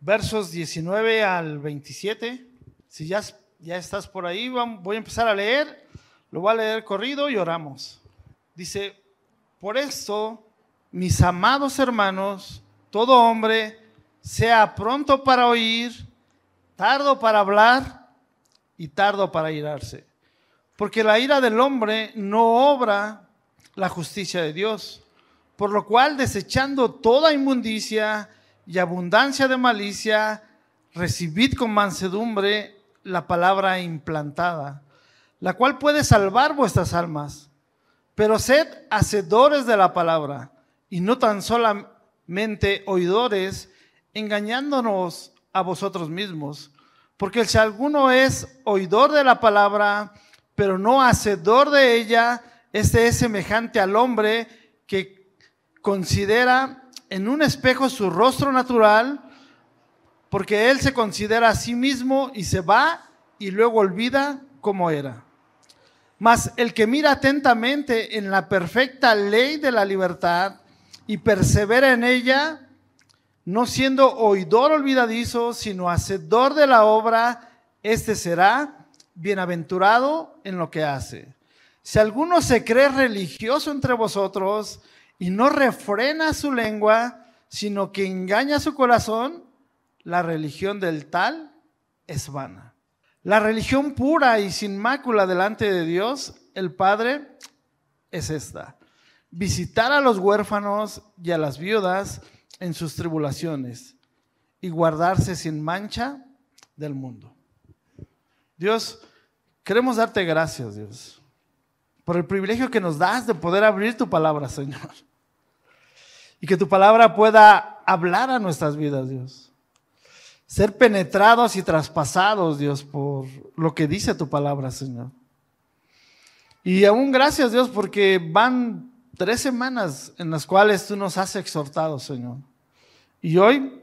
versos 19 al 27. Si ya, ya estás por ahí, voy a empezar a leer. Lo voy a leer corrido y oramos. Dice, por esto, mis amados hermanos, todo hombre, sea pronto para oír, tardo para hablar y tardo para irarse. Porque la ira del hombre no obra la justicia de Dios. Por lo cual, desechando toda inmundicia y abundancia de malicia, recibid con mansedumbre la palabra implantada, la cual puede salvar vuestras almas. Pero sed hacedores de la palabra y no tan solamente oidores, engañándonos a vosotros mismos. Porque si alguno es oidor de la palabra, pero no hacedor de ella, este es semejante al hombre que considera en un espejo su rostro natural, porque él se considera a sí mismo y se va y luego olvida cómo era. Mas el que mira atentamente en la perfecta ley de la libertad y persevera en ella, no siendo oidor olvidadizo, sino hacedor de la obra, este será bienaventurado en lo que hace. Si alguno se cree religioso entre vosotros y no refrena su lengua, sino que engaña su corazón, la religión del tal es vana. La religión pura y sin mácula delante de Dios, el Padre, es esta. Visitar a los huérfanos y a las viudas en sus tribulaciones y guardarse sin mancha del mundo. Dios, queremos darte gracias, Dios, por el privilegio que nos das de poder abrir tu palabra, Señor y que tu palabra pueda hablar a nuestras vidas, Dios. Ser penetrados y traspasados, Dios, por lo que dice tu palabra, Señor. Y aún gracias, Dios, porque van tres semanas en las cuales tú nos has exhortado, Señor. Y hoy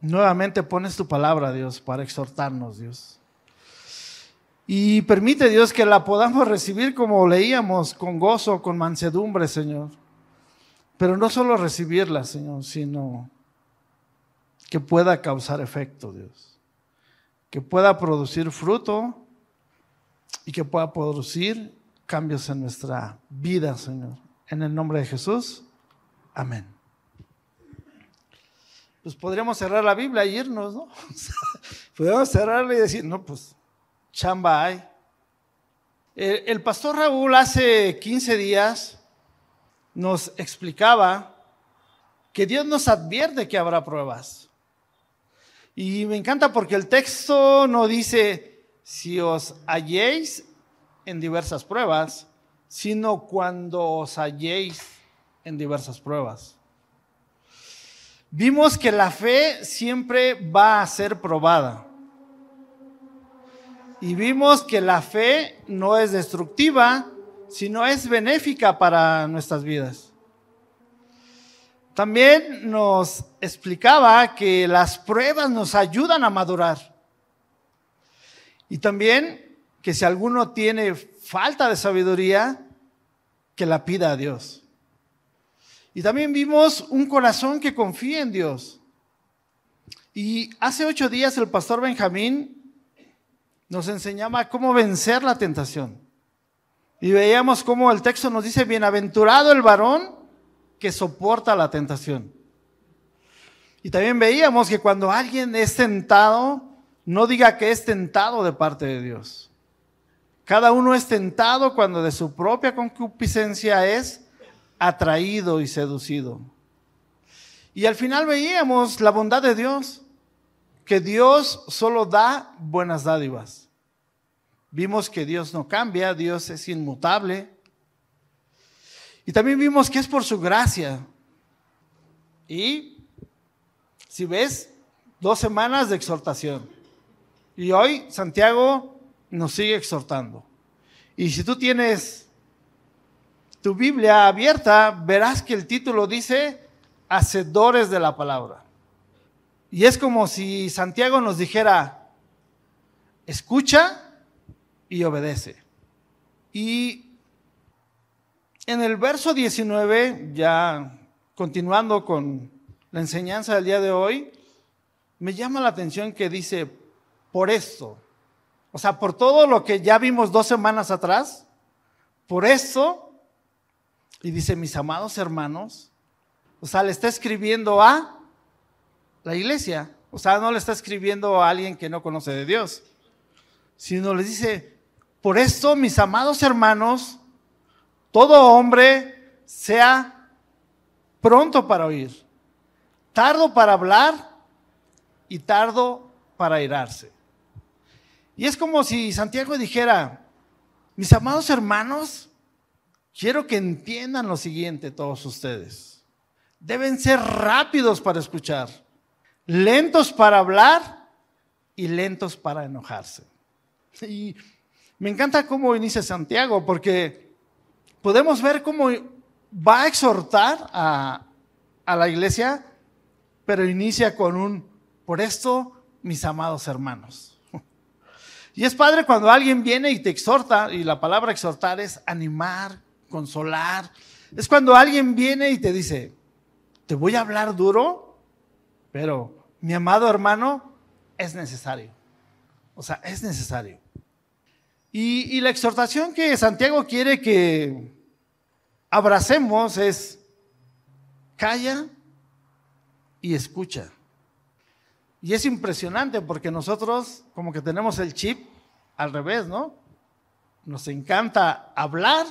nuevamente pones tu palabra, Dios, para exhortarnos, Dios. Y permite, Dios, que la podamos recibir como leíamos, con gozo, con mansedumbre, Señor. Pero no solo recibirla, Señor, sino que pueda causar efecto, Dios. Que pueda producir fruto y que pueda producir cambios en nuestra vida, Señor. En el nombre de Jesús. Amén. Pues podríamos cerrar la Biblia y irnos, ¿no? podríamos cerrarla y decir, no, pues chamba hay. El, el pastor Raúl hace 15 días nos explicaba que Dios nos advierte que habrá pruebas. Y me encanta porque el texto no dice si os halléis en diversas pruebas, sino cuando os halléis en diversas pruebas. Vimos que la fe siempre va a ser probada. Y vimos que la fe no es destructiva, sino es benéfica para nuestras vidas. También nos explicaba que las pruebas nos ayudan a madurar. Y también que si alguno tiene falta de sabiduría, que la pida a Dios. Y también vimos un corazón que confía en Dios. Y hace ocho días el pastor Benjamín nos enseñaba cómo vencer la tentación. Y veíamos cómo el texto nos dice, bienaventurado el varón que soporta la tentación. Y también veíamos que cuando alguien es tentado, no diga que es tentado de parte de Dios. Cada uno es tentado cuando de su propia concupiscencia es atraído y seducido. Y al final veíamos la bondad de Dios, que Dios solo da buenas dádivas. Vimos que Dios no cambia, Dios es inmutable. Y también vimos que es por su gracia. Y si ves, dos semanas de exhortación. Y hoy Santiago nos sigue exhortando. Y si tú tienes tu Biblia abierta, verás que el título dice Hacedores de la palabra. Y es como si Santiago nos dijera, escucha y obedece. Y en el verso 19, ya continuando con la enseñanza del día de hoy, me llama la atención que dice, por esto, o sea, por todo lo que ya vimos dos semanas atrás, por eso, y dice, mis amados hermanos, o sea, le está escribiendo a la iglesia, o sea, no le está escribiendo a alguien que no conoce de Dios, sino le dice, por esto, mis amados hermanos, todo hombre sea pronto para oír, tardo para hablar y tardo para irarse. Y es como si Santiago dijera, mis amados hermanos, quiero que entiendan lo siguiente todos ustedes. Deben ser rápidos para escuchar, lentos para hablar y lentos para enojarse. me encanta cómo inicia Santiago, porque podemos ver cómo va a exhortar a, la iglesia, pero inicia con un por esto, mis amados hermanos. Y es padre cuando alguien viene y te exhorta, y la palabra exhortar es animar, consolar. Es cuando alguien viene y te dice, te voy a hablar duro, pero mi amado hermano, es necesario. O sea, es necesario. Y, la exhortación que Santiago quiere que abracemos es, calla y escucha. Y es impresionante porque nosotros como que tenemos el chip al revés, ¿no? Nos encanta hablar,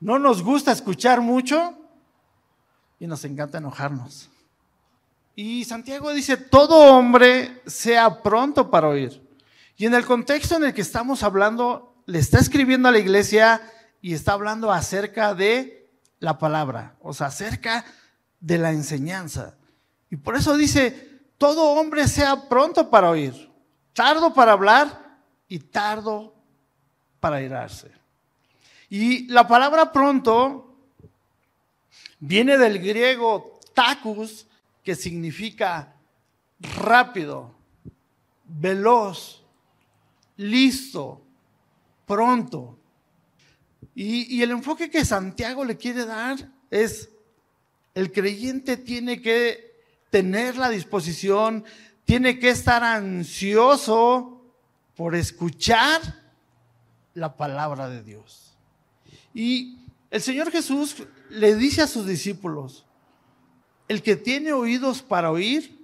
no nos gusta escuchar mucho y nos encanta enojarnos. Y Santiago dice, todo hombre sea pronto para oír. Y en el contexto en el que estamos hablando, le está escribiendo a la iglesia y está hablando acerca de la palabra, o sea, acerca de la enseñanza. Y por eso dice, todo hombre sea pronto para oír, tardo para hablar y tardo para irarse. Y la palabra pronto viene del griego tacus, que significa rápido, veloz, listo, pronto. Y, el enfoque que Santiago le quiere dar es, el creyente tiene que tener la disposición, tiene que estar ansioso por escuchar la palabra de Dios. Y el Señor Jesús le dice a sus discípulos, el que tiene oídos para oír,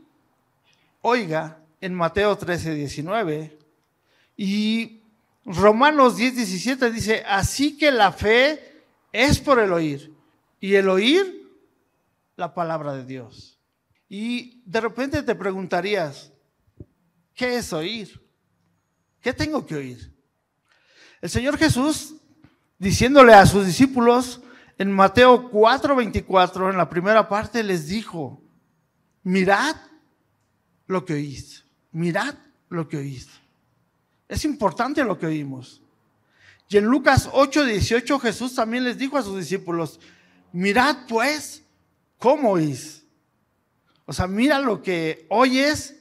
oiga en Mateo 13, 19. Y Romanos 10, 17 dice, así que la fe es por el oír y el oír la palabra de Dios. Y de repente te preguntarías, ¿qué es oír? ¿Qué tengo que oír? El Señor Jesús, diciéndole a sus discípulos en Mateo 4:24, en la primera parte, les dijo, mirad lo que oís, mirad lo que oís. Es importante lo que oímos. Y en Lucas 8:18 Jesús también les dijo a sus discípulos, mirad pues cómo oís. O sea, mira lo que oyes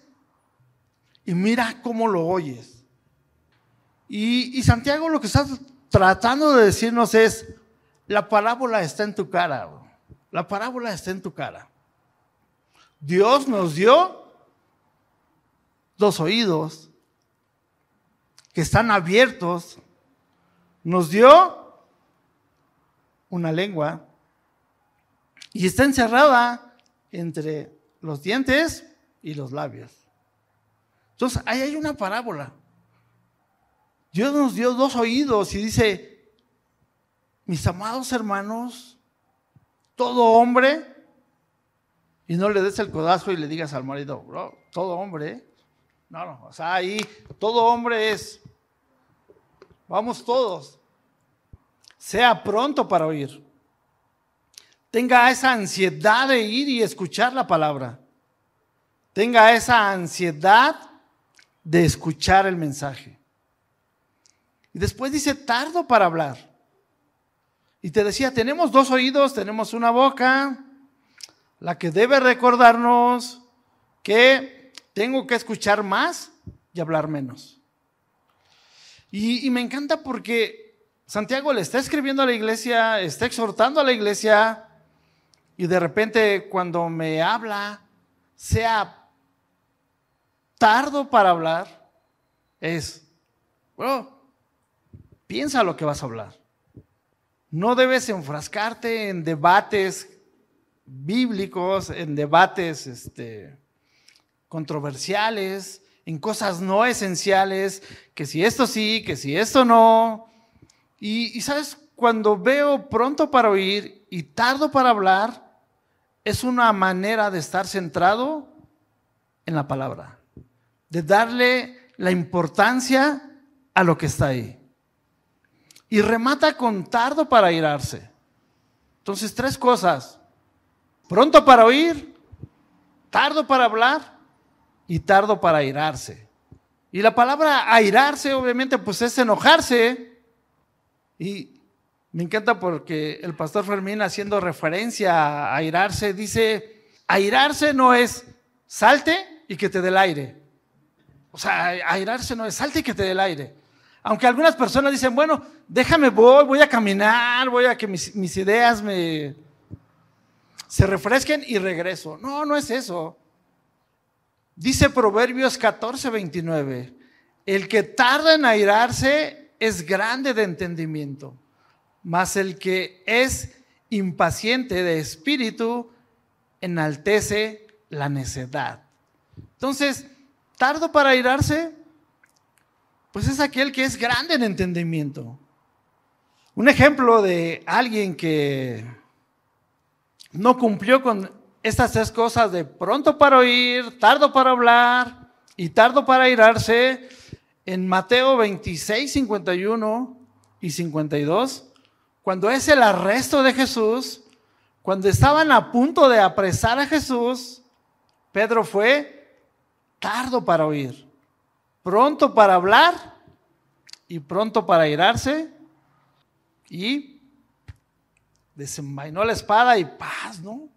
y mira cómo lo oyes. Y, Santiago lo que está tratando de decirnos es, la parábola está en tu cara. La parábola está en tu cara. Dios nos dio dos oídos que están abiertos. Nos dio una lengua y está encerrada entre los dientes y los labios. Entonces, ahí hay una parábola. Dios nos dio dos oídos y dice, mis amados hermanos, todo hombre, y no le des el codazo y le digas al marido, todo hombre, no, no, o sea, ahí todo hombre es, vamos todos, sea pronto para oír tenga esa ansiedad de ir y escuchar la palabra. Tenga esa ansiedad de escuchar el mensaje. Y después dice, tardo para hablar. Y te decía, tenemos dos oídos, tenemos una boca, la que debe recordarnos que tengo que escuchar más y hablar menos. Y, me encanta porque Santiago le está escribiendo a la iglesia, está exhortando a la iglesia y de repente cuando me habla, sea tardo para hablar es, bueno, piensa lo que vas a hablar. No debes enfrascarte en debates bíblicos, en debates este, controversiales, en cosas no esenciales, que si esto sí, que si esto no. Y, y sabes, cuando veo pronto para oír y tardo para hablar, es una manera de estar centrado en la palabra, de darle la importancia a lo que está ahí. Y remata con tardo para irarse. Entonces, tres cosas. Pronto para oír, tardo para hablar y tardo para airarse. Y la palabra airarse, obviamente, pues es enojarse. Y me encanta porque el pastor Fermín, haciendo referencia a airarse, dice: airarse no es salte y que te dé el aire. O sea, airarse no es salte y que te dé el aire. Aunque algunas personas dicen, bueno, déjame, voy, voy a caminar, voy a que mis, mis ideas me se refresquen y regreso. No, no es eso. Dice Proverbios 14, 29, el que tarda en airarse es grande de entendimiento, mas el que es impaciente de espíritu enaltece la necedad. Entonces, tardo para airarse, pues es aquel que es grande en entendimiento. Un ejemplo de alguien que no cumplió con estas tres cosas de pronto para oír, tardo para hablar y tardo para irarse, en Mateo 26, 51 y 52, cuando es el arresto de Jesús, cuando estaban a punto de apresar a Jesús, Pedro fue tardo para oír, pronto para hablar y pronto para irarse y desenvainó la espada y paz, ¿no?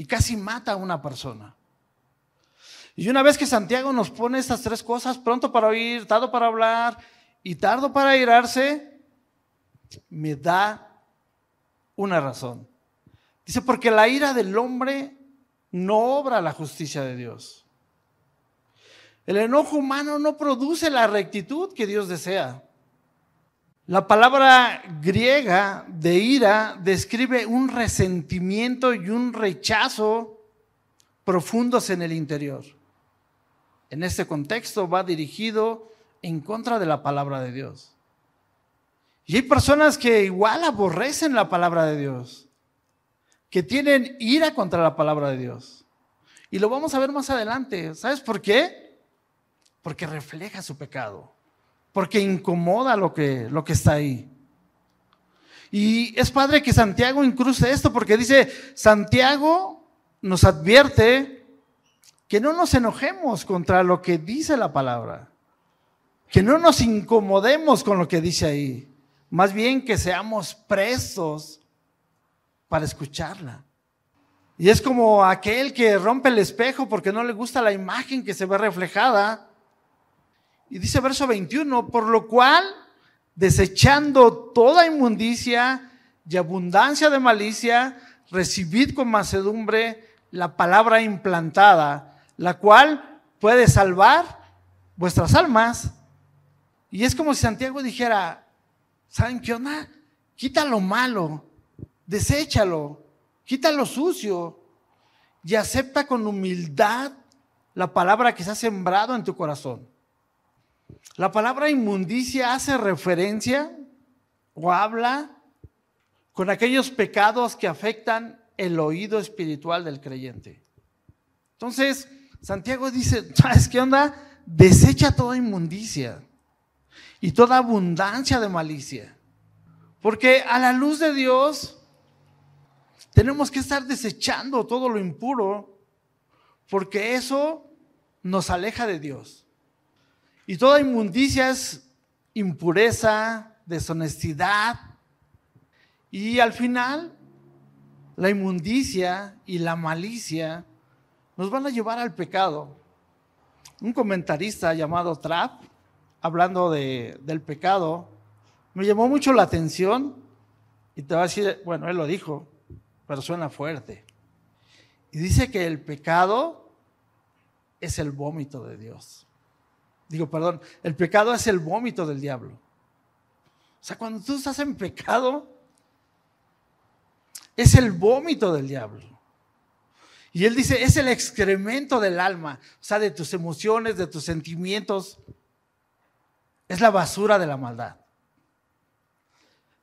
Y casi mata a una persona. Y una vez que Santiago nos pone estas tres cosas, pronto para oír, tardo para hablar y tardo para irarse, me da una razón. Dice, porque la ira del hombre no obra la justicia de Dios. El enojo humano no produce la rectitud que Dios desea. La palabra griega de ira describe un resentimiento y un rechazo profundos en el interior. En este contexto va dirigido en contra de la palabra de Dios. Y hay personas que igual aborrecen la palabra de Dios, que tienen ira contra la palabra de Dios. Y lo vamos a ver más adelante. ¿Sabes por qué? Porque refleja su pecado porque incomoda lo que, lo que está ahí. Y es padre que Santiago incruce esto porque dice, Santiago nos advierte que no nos enojemos contra lo que dice la palabra, que no nos incomodemos con lo que dice ahí, más bien que seamos prestos para escucharla. Y es como aquel que rompe el espejo porque no le gusta la imagen que se ve reflejada y dice verso 21, por lo cual, desechando toda inmundicia y abundancia de malicia, recibid con macedumbre la palabra implantada, la cual puede salvar vuestras almas. Y es como si Santiago dijera, ¿saben qué onda? Quita lo malo, deséchalo, quita lo sucio y acepta con humildad la palabra que se ha sembrado en tu corazón. La palabra inmundicia hace referencia o habla con aquellos pecados que afectan el oído espiritual del creyente. Entonces, Santiago dice, ¿sabes qué onda? Desecha toda inmundicia y toda abundancia de malicia. Porque a la luz de Dios tenemos que estar desechando todo lo impuro, porque eso nos aleja de Dios. Y toda inmundicia es impureza, deshonestidad. Y al final, la inmundicia y la malicia nos van a llevar al pecado. Un comentarista llamado Trapp, hablando del pecado, me llamó mucho la atención y te va a decir, bueno, él lo dijo, pero suena fuerte. Y dice que el pecado es el vómito de Dios. Digo, perdón, el pecado es el vómito del diablo. O sea, cuando tú estás en pecado, es el vómito del diablo. Y él dice, es el excremento del alma, o sea, de tus emociones, de tus sentimientos. Es la basura de la maldad.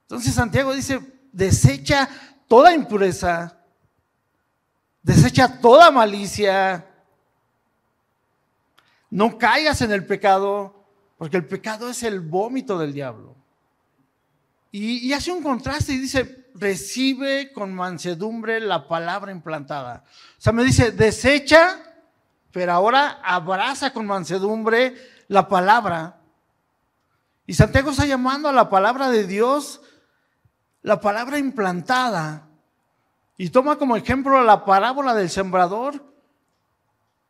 Entonces Santiago dice, desecha toda impureza, desecha toda malicia, no caigas en el pecado, porque el pecado es el vómito del diablo. Y, hace un contraste y dice, recibe con mansedumbre la palabra implantada. O sea, me dice, desecha, pero ahora abraza con mansedumbre la palabra. Y Santiago está llamando a la palabra de Dios la palabra implantada. Y toma como ejemplo la parábola del sembrador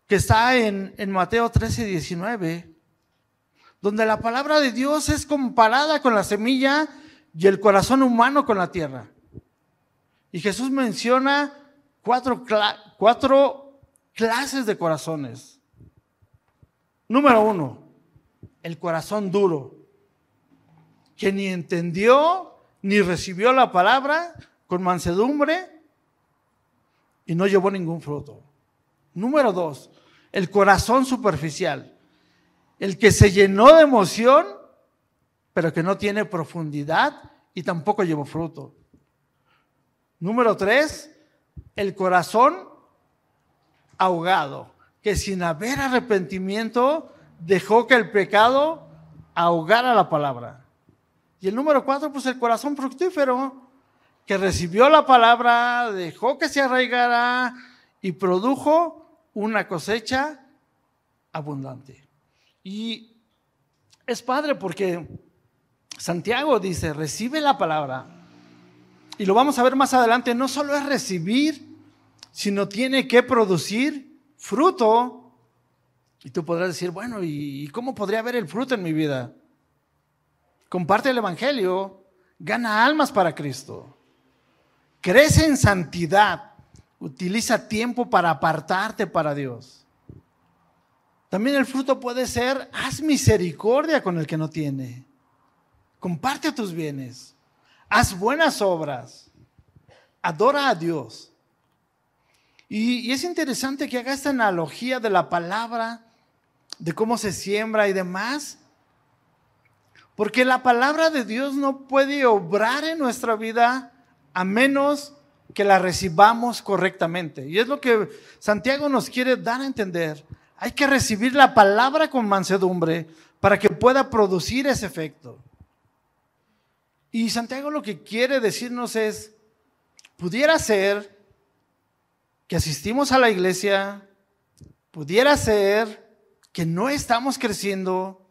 que está en, Mateo 13, 19, donde la palabra de Dios es comparada con la semilla y el corazón humano con la tierra. Y Jesús menciona cuatro clases de corazones. Número uno, el corazón duro, que ni entendió ni recibió la palabra con mansedumbre y no llevó ningún fruto. Número dos, el corazón superficial, el que se llenó de emoción pero que no tiene profundidad y tampoco llevó fruto. Número tres, el corazón ahogado, que sin haber arrepentimiento dejó que el pecado ahogara la palabra. Y el número cuatro, pues el corazón fructífero, que recibió la palabra, dejó que se arraigara y produjo una cosecha abundante. Y es padre porque Santiago dice, recibe la palabra. Y lo vamos a ver más adelante, no solo es recibir, sino tiene que producir fruto. Y tú podrás decir, bueno, ¿y cómo podría haber el fruto en mi vida? Comparte el Evangelio, gana almas para Cristo, crece en santidad, utiliza tiempo para apartarte para Dios. También el fruto puede ser, haz misericordia con el que no tiene. Comparte tus bienes. Haz buenas obras. Adora a Dios. Y, es interesante que haga esta analogía de la palabra, de cómo se siembra y demás. Porque la palabra de Dios no puede obrar en nuestra vida a menos que la recibamos correctamente. Y es lo que Santiago nos quiere dar a entender. Hay que recibir la palabra con mansedumbre para que pueda producir ese efecto. Y Santiago lo que quiere decirnos es, pudiera ser que asistimos a la iglesia, pudiera ser que no estamos creciendo.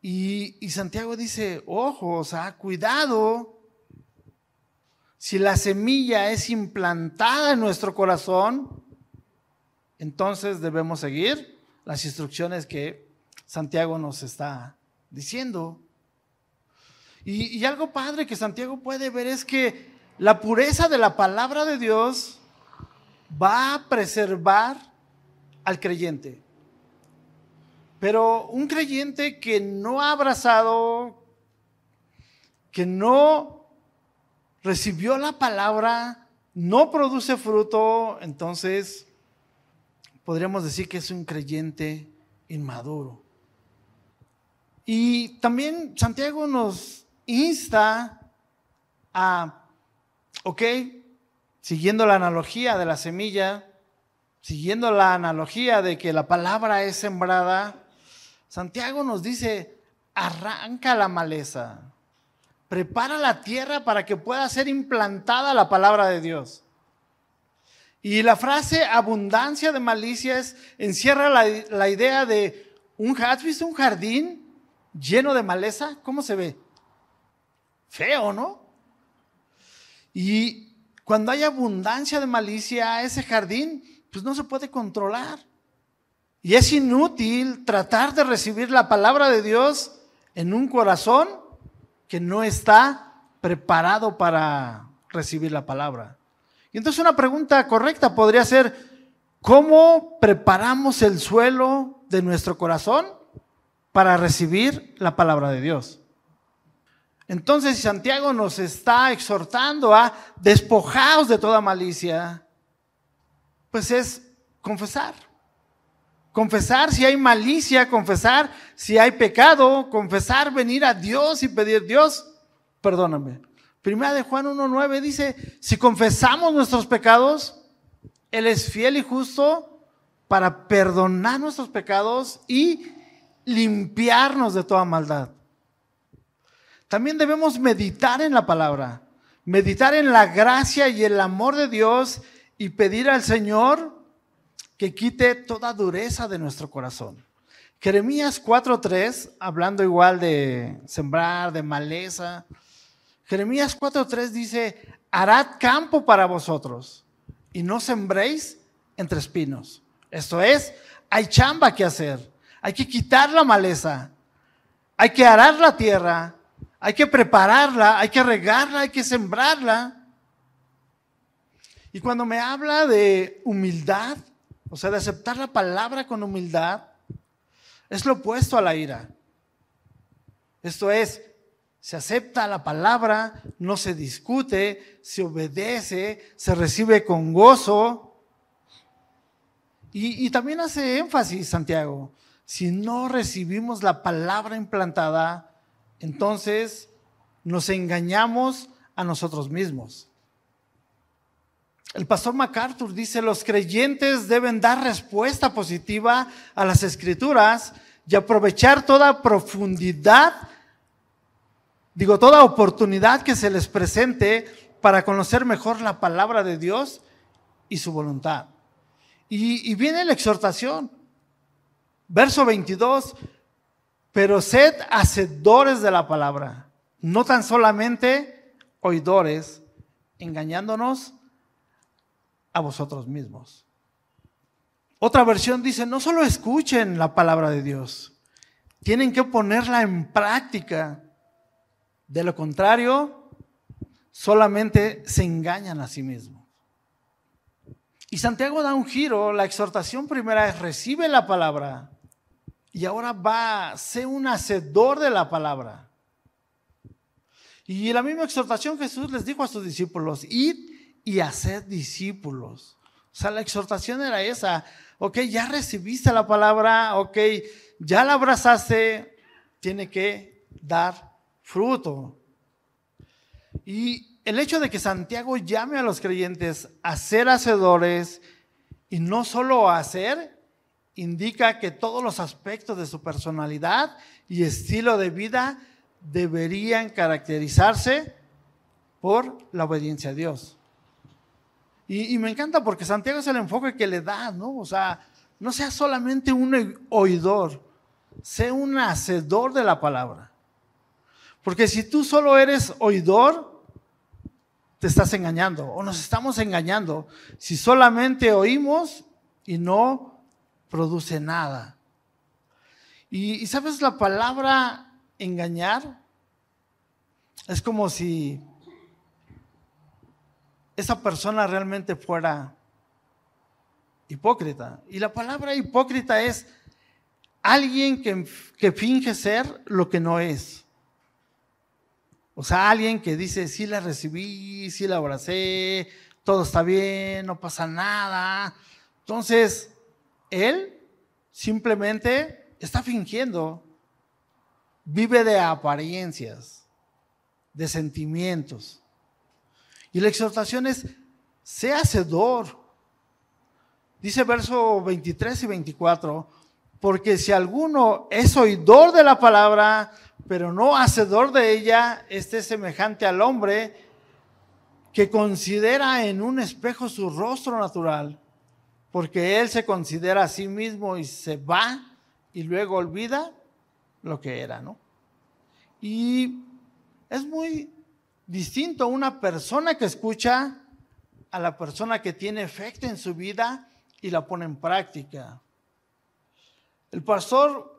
Y, Santiago dice, ojo, o sea, cuidado. Si la semilla es implantada en nuestro corazón, entonces debemos seguir las instrucciones que Santiago nos está diciendo. Y, algo padre que Santiago puede ver es que la pureza de la palabra de Dios va a preservar al creyente. Pero un creyente que no ha abrazado, que no recibió la palabra, no produce fruto, entonces podríamos decir que es un creyente inmaduro. Y también Santiago nos insta a, ok, siguiendo la analogía de la semilla, siguiendo la analogía de que la palabra es sembrada, Santiago nos dice, arranca la maleza, prepara la tierra para que pueda ser implantada la palabra de Dios. Y la frase abundancia de malicias encierra la, la idea de un, ¿has visto un jardín lleno de maleza? ¿Cómo se ve? Feo, ¿no? Y cuando hay abundancia de malicia, ese jardín, pues no se puede controlar. Y es inútil tratar de recibir la palabra de Dios en un corazón que no está preparado para recibir la palabra. Y entonces una pregunta correcta podría ser, ¿Cómo preparamos el suelo de nuestro corazón para recibir la palabra de Dios? Entonces Santiago nos está exhortando a despojaos de toda malicia, pues es confesar. Confesar si hay malicia, confesar si hay pecado, confesar, venir a Dios y pedir, Dios, perdóname. Primera de Juan 1.9 dice, si confesamos nuestros pecados, Él es fiel y justo para perdonar nuestros pecados y limpiarnos de toda maldad. También debemos meditar en la palabra, meditar en la gracia y el amor de Dios y pedir al Señor que quite toda dureza de nuestro corazón. Jeremías 4.3, hablando igual de sembrar, de maleza, Jeremías 4.3 dice, harad campo para vosotros y no sembréis entre espinos. Esto es, hay chamba que hacer, hay que quitar la maleza, hay que arar la tierra, hay que prepararla, hay que regarla, hay que sembrarla. Y cuando me habla de humildad, o sea, de aceptar la palabra con humildad, es lo opuesto a la ira. Esto es, se acepta la palabra, no se discute, se obedece, se recibe con gozo. Y, y, también hace énfasis Santiago, si no recibimos la palabra implantada, entonces nos engañamos a nosotros mismos. El pastor MacArthur dice, los creyentes deben dar respuesta positiva a las escrituras y aprovechar toda profundidad, digo, toda oportunidad que se les presente para conocer mejor la palabra de Dios y su voluntad. Y, y viene la exhortación. Verso 22, pero sed hacedores de la palabra, no tan solamente oidores, engañándonos a vosotros mismos. Otra versión dice, no solo escuchen la palabra de Dios, tienen que ponerla en práctica. De lo contrario, solamente se engañan a sí mismos. Y Santiago da un giro, la exhortación primera es recibe la palabra y ahora va ser un hacedor de la palabra. Y la misma exhortación Jesús les dijo a sus discípulos, id y hacer discípulos. O sea, la exhortación era esa. Ok, ya recibiste la palabra, ok, ya la abrazaste, tiene que dar fruto. Y el hecho de que Santiago llame a los creyentes a ser hacedores y no solo a hacer, indica que todos los aspectos de su personalidad y estilo de vida deberían caracterizarse por la obediencia a Dios. Y, me encanta porque Santiago es el enfoque que le da, ¿no? O sea, no sea solamente un oidor, sea un hacedor de la palabra. Porque si tú solo eres oidor, te estás engañando o nos estamos engañando. Si solamente oímos y no produce nada. Y, y sabes, la palabra engañar es como si esa persona realmente fuera hipócrita. Y la palabra hipócrita es alguien que, finge ser lo que no es. O sea, alguien que dice, sí la recibí, sí la abracé, todo está bien, no pasa nada. Entonces, él simplemente está fingiendo, vive de apariencias, de sentimientos. Y la exhortación es, sea hacedor. Dice verso 23 y 24, porque si alguno es oidor de la palabra, pero no hacedor de ella, este es semejante al hombre que considera en un espejo su rostro natural, porque él se considera a sí mismo y se va y luego olvida lo que era, ¿no? Y es muy distinto una persona que escucha a la persona que tiene efecto en su vida y la pone en práctica. El pastor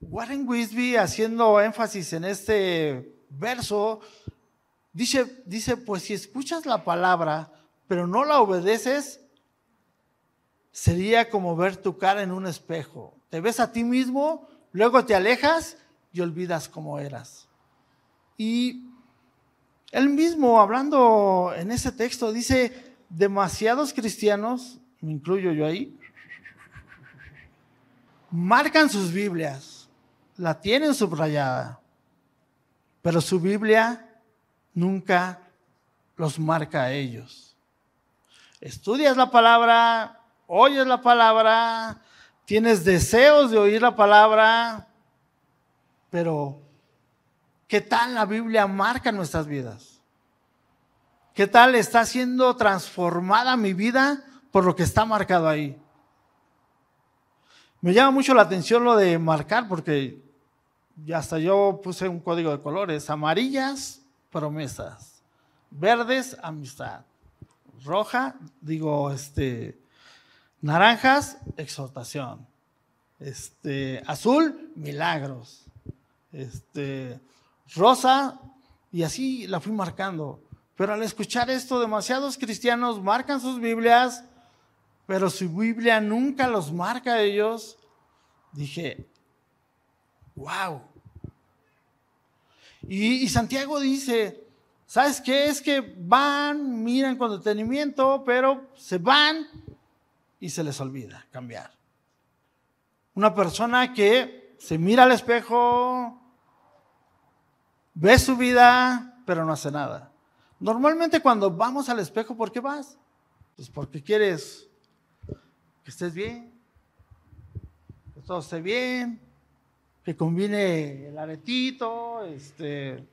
Warren Wisby, haciendo énfasis en este verso, dice, dice, pues si escuchas la palabra, pero no la obedeces, sería como ver tu cara en un espejo. Te ves a ti mismo, luego te alejas y olvidas cómo eras. Y él mismo, hablando en ese texto, dice, demasiados cristianos, me incluyo yo ahí, marcan sus Biblias, la tienen subrayada, pero su Biblia nunca los marca a ellos. Estudias la palabra, oyes la palabra, tienes deseos de oír la palabra, pero ¿qué tal la Biblia marca nuestras vidas? ¿Qué tal está siendo transformada mi vida por lo que está marcado ahí? Me llama mucho la atención lo de marcar porque ya hasta yo puse un código de colores, amarillas, promesas, verdes, amistad, roja, digo, este, naranjas, exhortación, este, azul, milagros, este, rosa, y así la fui marcando. Pero al escuchar esto, demasiados cristianos marcan sus Biblias, pero su Biblia nunca los marca a ellos. Dije, wow. Y, Santiago dice, ¿sabes qué? Es que van, miran con detenimiento, pero se van y se les olvida cambiar. Una persona que se mira al espejo, ve su vida, pero no hace nada. Normalmente cuando vamos al espejo, ¿por qué vas? Pues porque quieres que estés bien, que todo esté bien, que combine el aretito, este.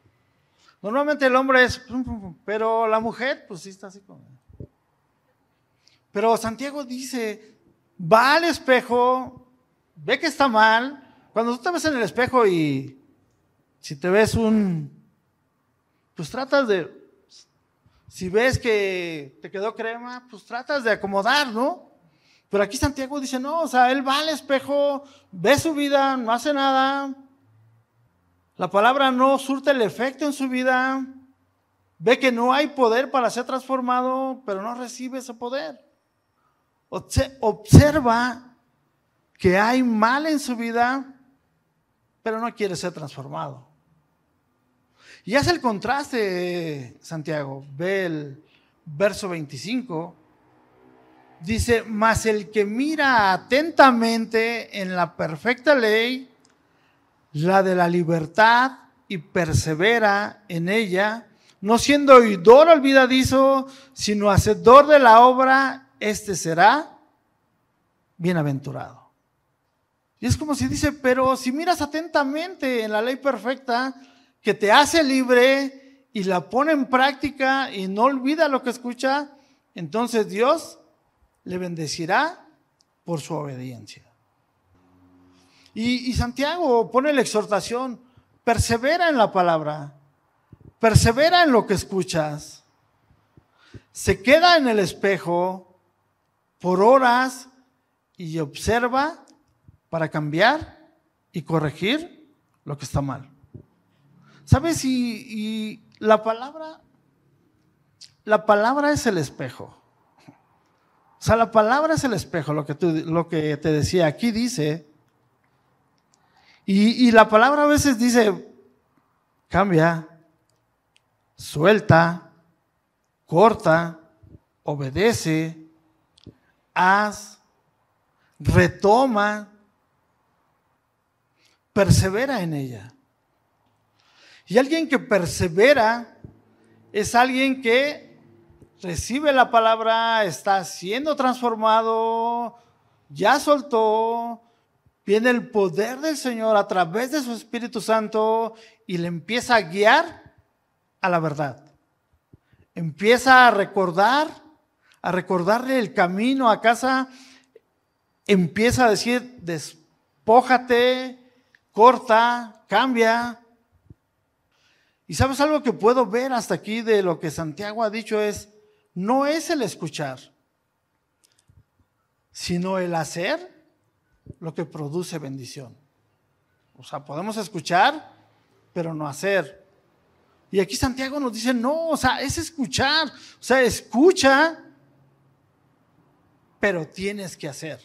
Normalmente el hombre es, pero la mujer, pues sí está así como. Pero Santiago dice, va al espejo, ve que está mal. Cuando tú te ves en el espejo y si te ves un, pues tratas de, si ves que te quedó crema, pues tratas de acomodar, ¿no? Pero aquí Santiago dice, no, o sea, él va al espejo, ve su vida, no hace nada. La palabra no surte el efecto en su vida. Ve que no hay poder para ser transformado, pero no recibe ese poder. Observa que hay mal en su vida, pero no quiere ser transformado. Y hace el contraste, Santiago. Ve el verso 25. Dice, mas el que mira atentamente en la perfecta ley, la de la libertad, y persevera en ella, no siendo oidor olvidadizo, sino hacedor de la obra, este será bienaventurado. Y es como si dice, pero si miras atentamente en la ley perfecta, que te hace libre y la pone en práctica y no olvida lo que escucha, entonces Dios le bendecirá por su obediencia. Y, Santiago pone la exhortación, persevera en la palabra, persevera en lo que escuchas, se queda en el espejo por horas y observa para cambiar y corregir lo que está mal. ¿Sabes? Y, la palabra, la palabra es el espejo. O sea, la palabra es el espejo, lo que, lo que te decía. Aquí dice, y, y la palabra a veces dice, cambia, suelta, corta, obedece, haz, retoma, persevera en ella. Y alguien que persevera es alguien que recibe la palabra, está siendo transformado, ya soltó, viene el poder del Señor a través de su Espíritu Santo y le empieza a guiar a la verdad. Empieza a recordar, a recordarle el camino a casa, empieza a decir, despójate, corta, cambia. Y sabes algo que puedo ver hasta aquí de lo que Santiago ha dicho es, no es el escuchar, sino el hacer lo que produce bendición. O sea, podemos escuchar, pero no hacer. Y aquí Santiago nos dice, no, o sea, es escuchar. O sea, escucha, pero tienes que hacer.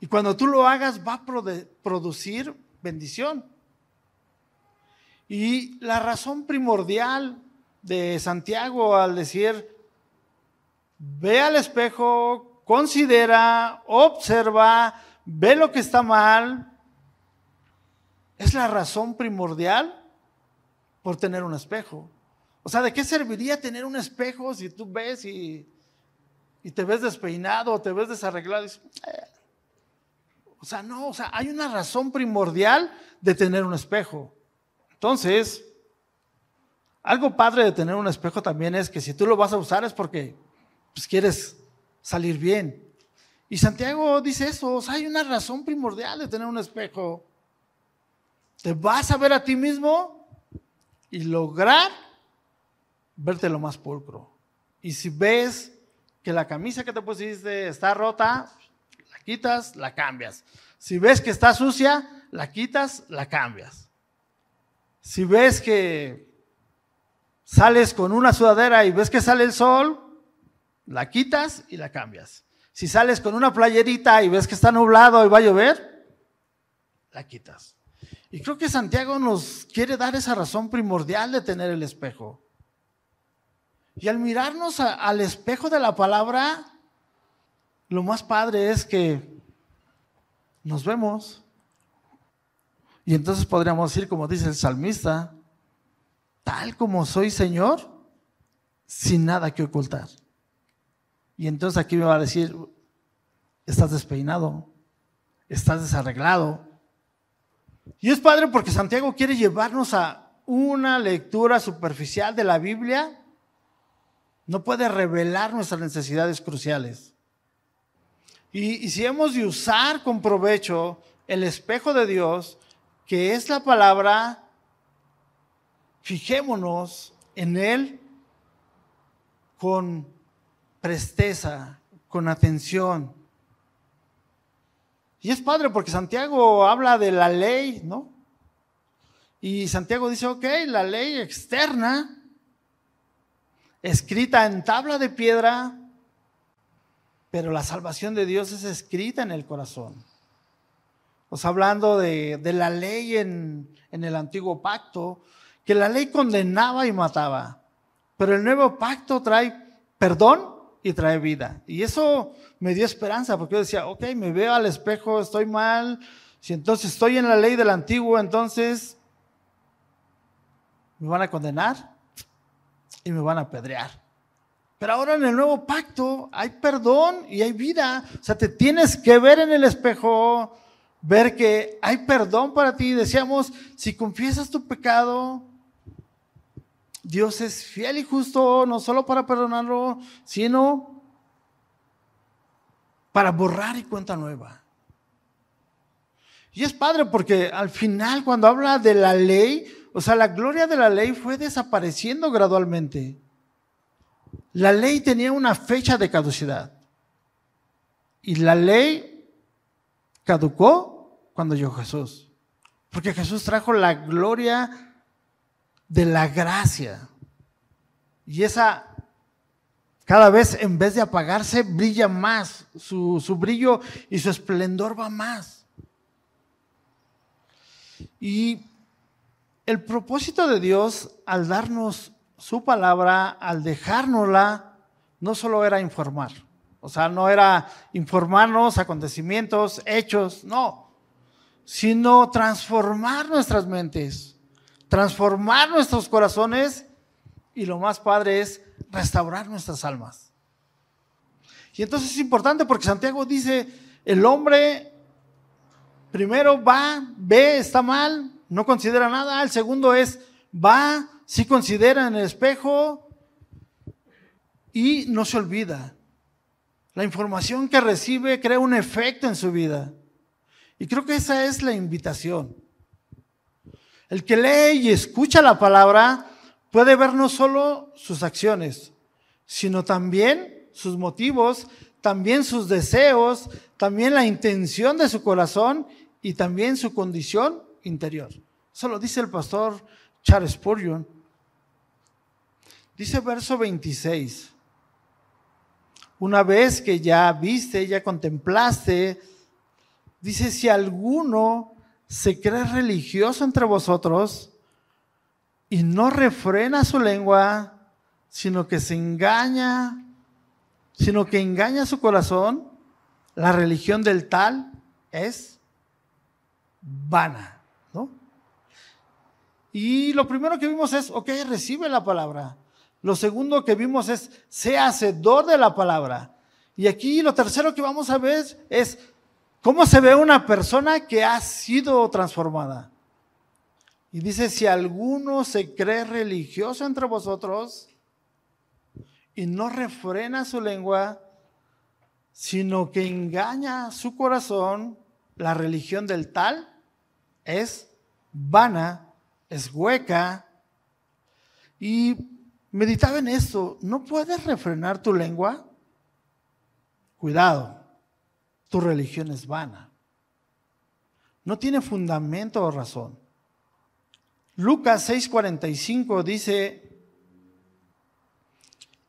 Y cuando tú lo hagas va a producir bendición. Y la razón primordial de Santiago al decir, ve al espejo, considera, observa, ve lo que está mal, es la razón primordial por tener un espejo. O sea, ¿de qué serviría tener un espejo si tú ves y, te ves despeinado o te ves desarreglado? Eh". O sea, no, o sea, hay una razón primordial de tener un espejo. Entonces, algo padre de tener un espejo también es que si tú lo vas a usar es porque pues, quieres salir bien. Y Santiago dice eso, hay una razón primordial de tener un espejo. Te vas a ver a ti mismo y lograr verte lo más pulcro. Y si ves que la camisa que te pusiste está rota, la quitas, la cambias. Si ves que está sucia, la quitas, la cambias. Si ves que sales con una sudadera y ves que sale el sol, la quitas y la cambias. Si sales con una playerita y ves que está nublado y va a llover, la quitas. Y creo que Santiago nos quiere dar esa razón primordial de tener el espejo. Y al mirarnos al espejo de la palabra, lo más padre es que nos vemos. Y entonces podríamos decir, como dice el salmista, tal como soy Señor, sin nada que ocultar. Y entonces aquí me va a decir, estás despeinado, estás desarreglado. Y es padre porque Santiago quiere llevarnos a una lectura superficial de la Biblia. No puede revelar nuestras necesidades cruciales. Y, si hemos de usar con provecho el espejo de Dios, que es la palabra, fijémonos en Él con presteza, con atención. Y es padre porque Santiago habla de la ley, ¿no? Y Santiago dice, ok, la ley externa, escrita en tabla de piedra, pero la salvación de Dios es escrita en el corazón. Hablando de, la ley en, en el antiguo pacto, que la ley condenaba y mataba, pero el nuevo pacto trae perdón y trae vida. Y eso me dio esperanza, porque yo decía, ok, me veo al espejo, estoy mal, si entonces estoy en la ley del antiguo, entonces me van a condenar y me van a apedrear. Pero ahora en el nuevo pacto hay perdón y hay vida. O sea, te tienes que ver en el espejo, ver que hay perdón para ti. Decíamos, si confiesas tu pecado, Dios es fiel y justo, no solo para perdonarlo, sino para borrar y cuenta nueva. Y es padre porque al final cuando habla de la ley, o sea, la gloria de la ley fue desapareciendo gradualmente. La ley tenía una fecha de caducidad. Y la ley caducó cuando llegó Jesús. Porque Jesús trajo la gloria de la gracia. Y esa cada vez en vez de apagarse brilla más. Su, su brillo y su esplendor va más. Y el propósito de Dios al darnos su palabra, al dejárnosla, no solo era informar, o sea, no era informarnos acontecimientos, hechos, no, sino transformar nuestras mentes, transformar nuestros corazones y lo más padre es restaurar nuestras almas. Y entonces es importante porque Santiago dice, el hombre primero va, ve, está mal, no considera nada, el segundo es, va, si considera en el espejo y no se olvida. La información que recibe crea un efecto en su vida. Y creo que esa es la invitación. El que lee y escucha la palabra puede ver no solo sus acciones, sino también sus motivos, también sus deseos, también la intención de su corazón y también su condición interior. Eso lo dice el pastor Charles Spurgeon. Dice verso 26, una vez que ya viste, ya contemplaste, dice, si alguno se cree religioso entre vosotros y no refrena su lengua, sino que se engaña, sino que engaña su corazón, la religión del tal es vana, ¿no? Y lo primero que vimos es, ok, recibe la palabra. Lo segundo que vimos es, sea hacedor de la palabra. Y aquí lo tercero que vamos a ver es, ¿cómo se ve una persona que ha sido transformada? Y dice, si alguno se cree religioso entre vosotros y no refrena su lengua, sino que engaña su corazón, la religión del tal es vana es hueca. Y meditaba en esto, ¿no puedes refrenar tu lengua? Cuidado, tu religión es vana. No tiene fundamento o razón. Lucas 6:45 dice,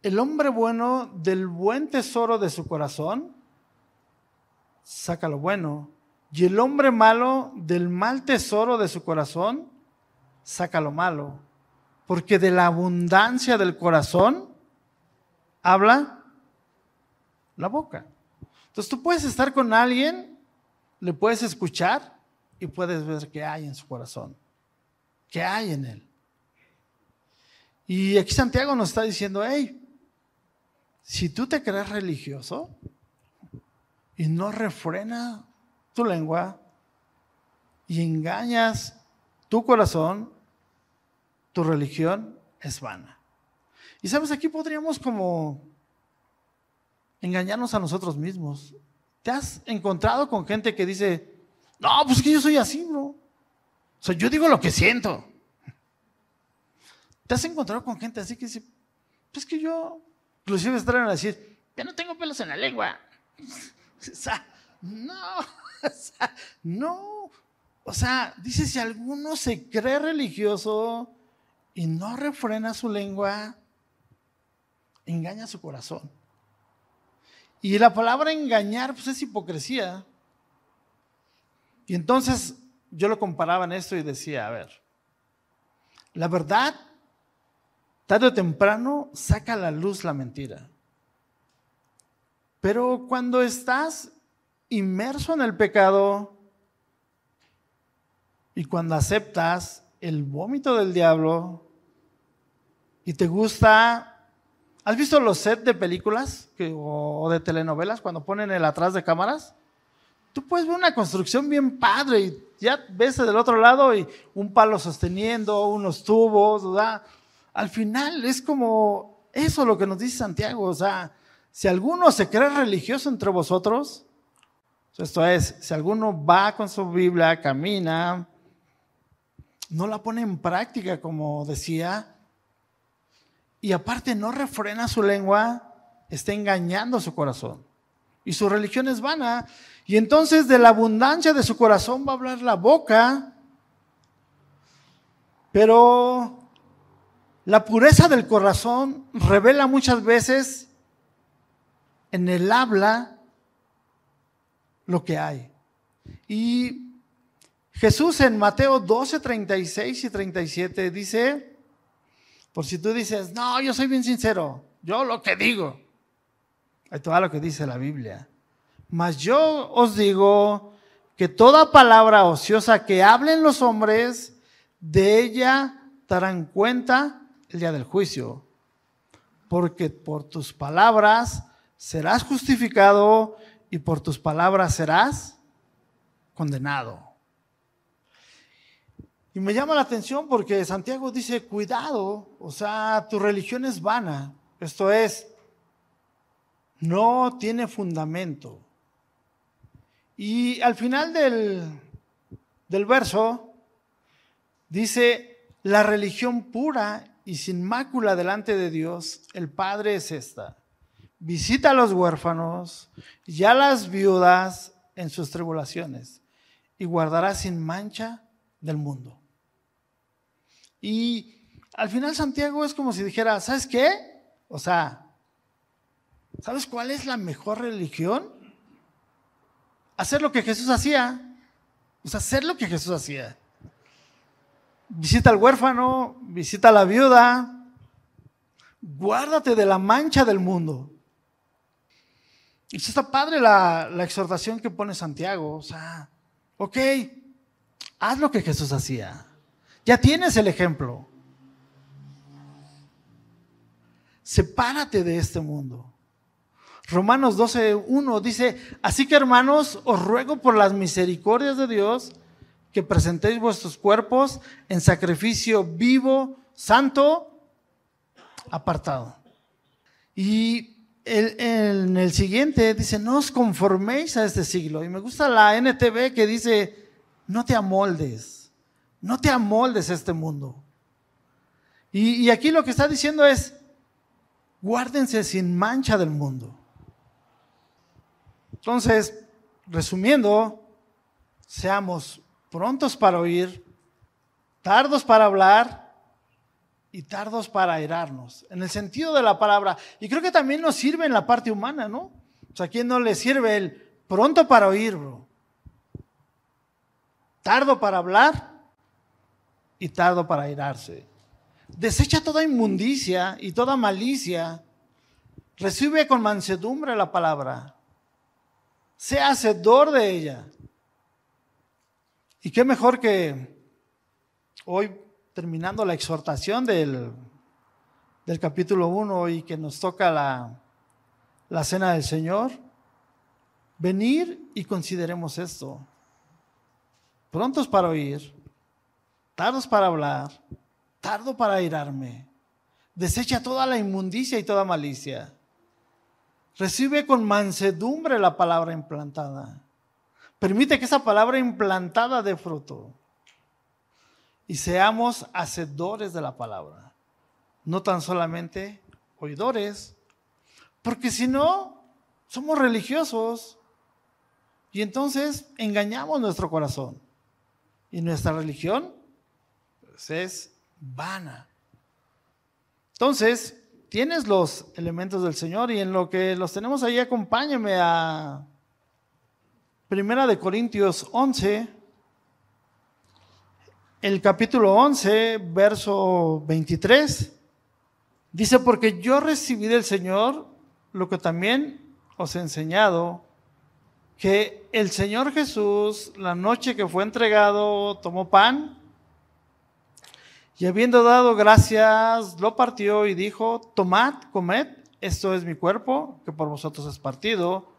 el hombre bueno del buen tesoro de su corazón saca lo bueno, y el hombre malo del mal tesoro de su corazón saca lo malo. Porque de la abundancia del corazón habla la boca. Entonces tú puedes estar con alguien, le puedes escuchar y puedes ver qué hay en su corazón, qué hay en él. Y aquí Santiago nos está diciendo, hey, si tú te crees religioso y no refrena tu lengua y engañas tu corazón, tu religión es vana. Y sabes, aquí podríamos como engañarnos a nosotros mismos. ¿Te has encontrado con gente que dice, no, pues que yo soy así, bro? O sea, yo digo lo que siento. ¿Te has encontrado con gente así que dice, pues que yo, inclusive estarán a decir, ya no tengo pelos en la lengua? O sea, no, o sea, no. O sea, dice, si alguno se cree religioso, y no refrena su lengua, engaña su corazón. Y la palabra engañar, pues es hipocresía. Y entonces yo lo comparaba en esto y decía, a ver, la verdad, tarde o temprano, saca a la luz la mentira. Pero cuando estás inmerso en el pecado y cuando aceptas el vómito del diablo, y te gusta, ¿has visto los sets de películas o de telenovelas cuando ponen el atrás de cámaras? Tú puedes ver una construcción bien padre y ya ves del otro lado y un palo sosteniendo, unos tubos, ¿verdad? Al final es como eso lo que nos dice Santiago, o sea, si alguno se cree religioso entre vosotros, esto es, si alguno va con su Biblia, camina, no la pone en práctica, como decía, y aparte no refrena su lengua, está engañando su corazón. Y su religión es vana. Y entonces de la abundancia de su corazón va a hablar la boca. Pero la pureza del corazón revela muchas veces en el habla lo que hay. Y Jesús en Mateo 12, 36 y 37 dice, por si tú dices, no, yo soy bien sincero, yo lo que digo. Hay todo lo que dice la Biblia. Mas yo os digo que toda palabra ociosa que hablen los hombres, de ella darán cuenta el día del juicio. Porque por tus palabras serás justificado y por tus palabras serás condenado. Y me llama la atención porque Santiago dice, cuidado, o sea, tu religión es vana. Esto es, no tiene fundamento. Y al final del, del verso dice, la religión pura y sin mácula delante de Dios, el Padre es esta. Visita a los huérfanos y a las viudas en sus tribulaciones y guardará sin mancha del mundo. Y al final Santiago es como si dijera, ¿sabes qué? O sea, ¿Sabes cuál es la mejor religión? Hacer lo que Jesús hacía. O sea, hacer lo que Jesús hacía. Visita al huérfano, visita a la viuda. Guárdate de la mancha del mundo. Y está padre la, la exhortación que pone Santiago. O sea, ok, haz lo que Jesús hacía. Ya tienes el ejemplo. Sepárate de este mundo. Romanos 12.1 dice, así que hermanos, os ruego por las misericordias de Dios que presentéis vuestros cuerpos en sacrificio vivo, santo, apartado. Y en el siguiente dice, no os conforméis a este siglo. Y me gusta la NTV que dice, no te amoldes, no te amoldes este mundo. Y, y aquí lo que está diciendo es, guárdense sin mancha del mundo. Entonces, resumiendo, seamos prontos para oír, tardos para hablar y tardos para airarnos, en el sentido de la palabra. Y creo que también nos sirve en la parte humana, ¿no? O sea, ¿a quién no le sirve el pronto para oír, bro? Tardo para hablar y tardo para airarse. Desecha toda inmundicia y toda malicia. Recibe con mansedumbre la palabra sea hacedor de ella. Y qué mejor que hoy, terminando la exhortación del, del capítulo 1 y que nos toca la, la cena del Señor, venir y consideremos esto. Prontos para oír, tardos para hablar, tardo para irarme. Desecha toda la inmundicia y toda malicia Recibe con mansedumbre la palabra implantada. Permite que esa palabra implantada dé fruto. Y seamos hacedores de la palabra. No tan solamente oidores. Porque si no, somos religiosos. Y entonces engañamos nuestro corazón. Y nuestra religión es vana. Entonces, tienes los elementos del Señor y en lo que los tenemos ahí, acompáñame a Primera de Corintios 11, el capítulo 11, verso 23. Dice, porque yo recibí del Señor lo que también os he enseñado, que el Señor Jesús, la noche que fue entregado, tomó pan y habiendo dado gracias, lo partió y dijo, tomad, comed, esto es mi cuerpo, que por vosotros es partido.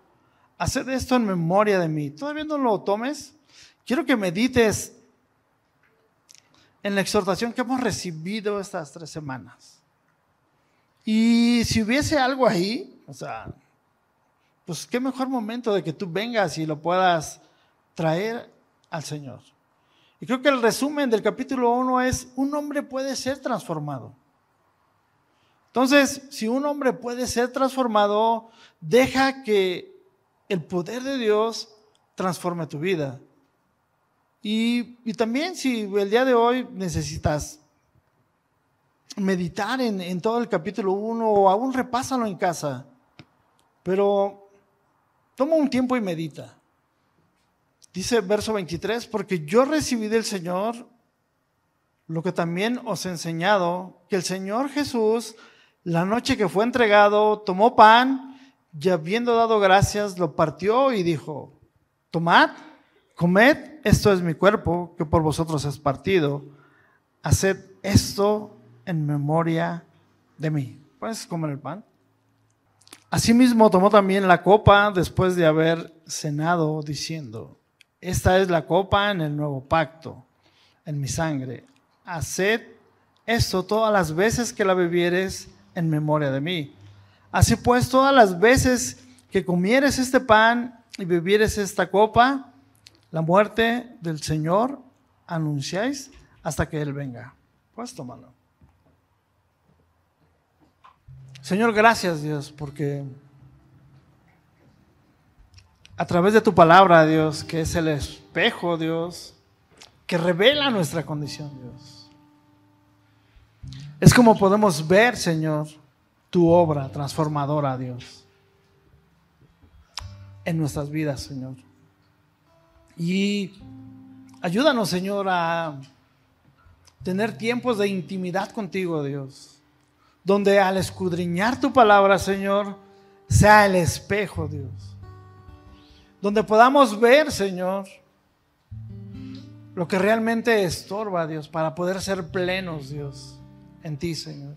Haced esto en memoria de mí. Todavía no lo tomes. Quiero que medites en la exhortación que hemos recibido estas tres semanas. Y si hubiese algo ahí, o sea, pues qué mejor momento de que tú vengas y lo puedas traer al Señor. Y creo que el resumen del capítulo 1 es, un hombre puede ser transformado. Entonces, si un hombre puede ser transformado, deja que el poder de Dios transforme tu vida. Y, también si el día de hoy necesitas meditar en, en todo el capítulo 1 o aún repásalo en casa, pero toma un tiempo y medita. Dice verso 23, porque yo recibí del Señor lo que también os he enseñado, que el Señor Jesús, la noche que fue entregado, tomó pan y habiendo dado gracias, lo partió y dijo, tomad, comed, esto es mi cuerpo, que por vosotros es partido, haced esto en memoria de mí. ¿Puedes comer el pan? Asimismo tomó también la copa después de haber cenado, diciendo, esta es la copa en el nuevo pacto, en mi sangre. Haced esto todas las veces que la bebieres en memoria de mí. Así pues, todas las veces que comieres este pan y bebieres esta copa, la muerte del Señor anunciáis hasta que Él venga. Pues tómalo. Señor, gracias Dios, porque a través de tu palabra, Dios, que es el espejo, Dios, que revela nuestra condición, Dios. Es como podemos ver, Señor, tu obra transformadora, Dios. en nuestras vidas, Señor. Y ayúdanos, Señor, a tener tiempos de intimidad contigo, Dios. Donde al escudriñar tu palabra, Señor, sea el espejo, Dios. Donde podamos ver, Señor, lo que realmente estorba, Dios, para poder ser plenos, Dios, en ti, Señor.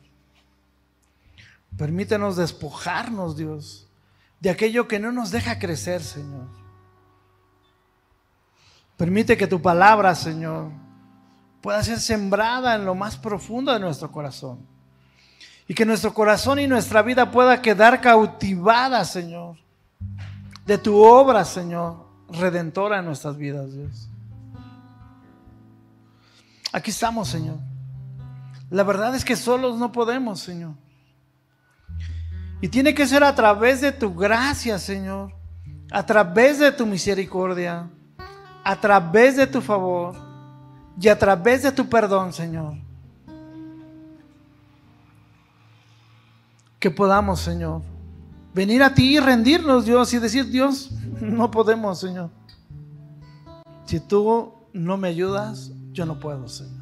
Permítenos despojarnos, Dios, de aquello que no nos deja crecer, Señor. Permite que tu palabra, Señor, pueda ser sembrada en lo más profundo de nuestro corazón. Y que nuestro corazón y nuestra vida pueda quedar cautivada, Señor, de tu obra, Señor, redentora en nuestras vidas, Dios. Aquí estamos, Señor. La verdad es que solos no podemos, Señor. Y tiene que ser a través de tu gracia, Señor. A través de tu misericordia. A través de tu favor. Y a través de tu perdón, Señor. Que podamos, Señor, venir a ti y rendirnos, Dios, y decir, Dios, no podemos, Señor. Si tú no me ayudas, yo no puedo, Señor.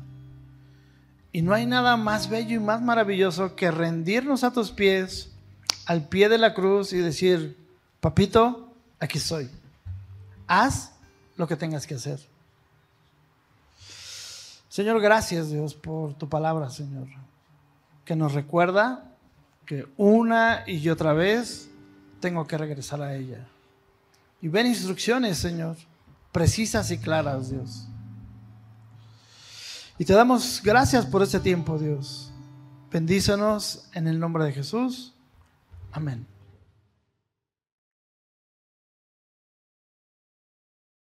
Y no hay nada más bello y más maravilloso que rendirnos a tus pies, al pie de la cruz y decir, papito, aquí estoy. Haz lo que tengas que hacer. Señor, gracias Dios por tu palabra, Señor, que nos recuerda que una y otra vez tengo que regresar a ella. Y ven instrucciones, Señor, precisas y claras, Dios. Y te damos gracias por este tiempo, Dios. Bendícenos en el nombre de Jesús. Amén.